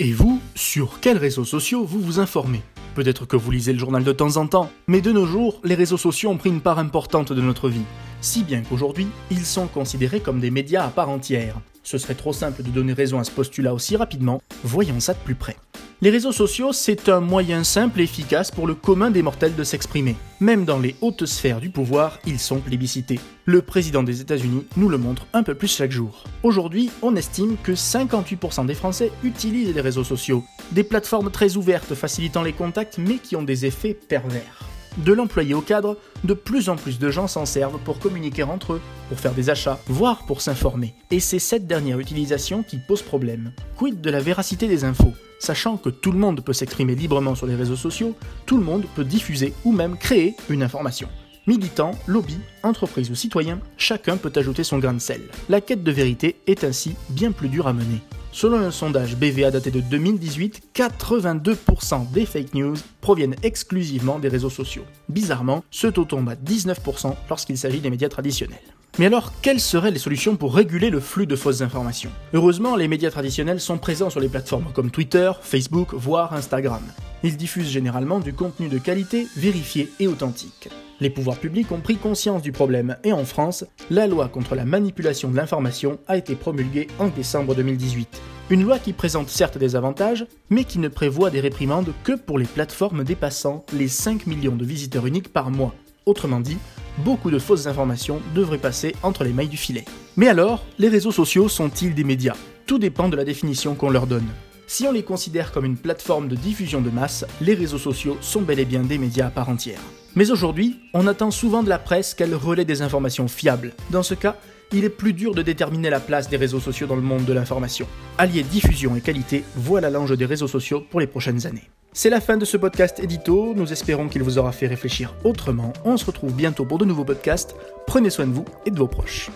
Et vous, sur quels réseaux sociaux vous vous informez? Peut-être que vous lisez le journal de temps en temps, mais de nos jours, les réseaux sociaux ont pris une part importante de notre vie, si bien qu'aujourd'hui, ils sont considérés comme des médias à part entière. Ce serait trop simple de donner raison à ce postulat aussi rapidement, voyons ça de plus près. Les réseaux sociaux, c'est un moyen simple et efficace pour le commun des mortels de s'exprimer. Même dans les hautes sphères du pouvoir, ils sont plébiscités. Le président des États-Unis nous le montre un peu plus chaque jour. Aujourd'hui, on estime que 58% des Français utilisent les réseaux sociaux. Des plateformes très ouvertes facilitant les contacts mais qui ont des effets pervers. De l'employé au cadre, de plus en plus de gens s'en servent pour communiquer entre eux, pour faire des achats, voire pour s'informer. Et c'est cette dernière utilisation qui pose problème. Quid de la véracité des infos? Sachant que tout le monde peut s'exprimer librement sur les réseaux sociaux, tout le monde peut diffuser ou même créer une information. Militants, lobby, entreprises ou citoyens, chacun peut ajouter son grain de sel. La quête de vérité est ainsi bien plus dure à mener. Selon un sondage BVA daté de 2018, 82% des fake news proviennent exclusivement des réseaux sociaux. Bizarrement, ce taux tombe à 19% lorsqu'il s'agit des médias traditionnels. Mais alors, quelles seraient les solutions pour réguler le flux de fausses informations? Heureusement, les médias traditionnels sont présents sur les plateformes comme Twitter, Facebook, voire Instagram. Ils diffusent généralement du contenu de qualité, vérifié et authentique. Les pouvoirs publics ont pris conscience du problème et en France, la loi contre la manipulation de l'information a été promulguée en décembre 2018. Une loi qui présente certes des avantages, mais qui ne prévoit des réprimandes que pour les plateformes dépassant les 5 millions de visiteurs uniques par mois. Autrement dit, beaucoup de fausses informations devraient passer entre les mailles du filet. Mais alors, les réseaux sociaux sont-ils des médias? Tout dépend de la définition qu'on leur donne. Si on les considère comme une plateforme de diffusion de masse, les réseaux sociaux sont bel et bien des médias à part entière. Mais aujourd'hui, on attend souvent de la presse qu'elle relaie des informations fiables. Dans ce cas, il est plus dur de déterminer la place des réseaux sociaux dans le monde de l'information. Allier diffusion et qualité, voilà l'enjeu des réseaux sociaux pour les prochaines années. C'est la fin de ce podcast édito, nous espérons qu'il vous aura fait réfléchir autrement. On se retrouve bientôt pour de nouveaux podcasts. Prenez soin de vous et de vos proches.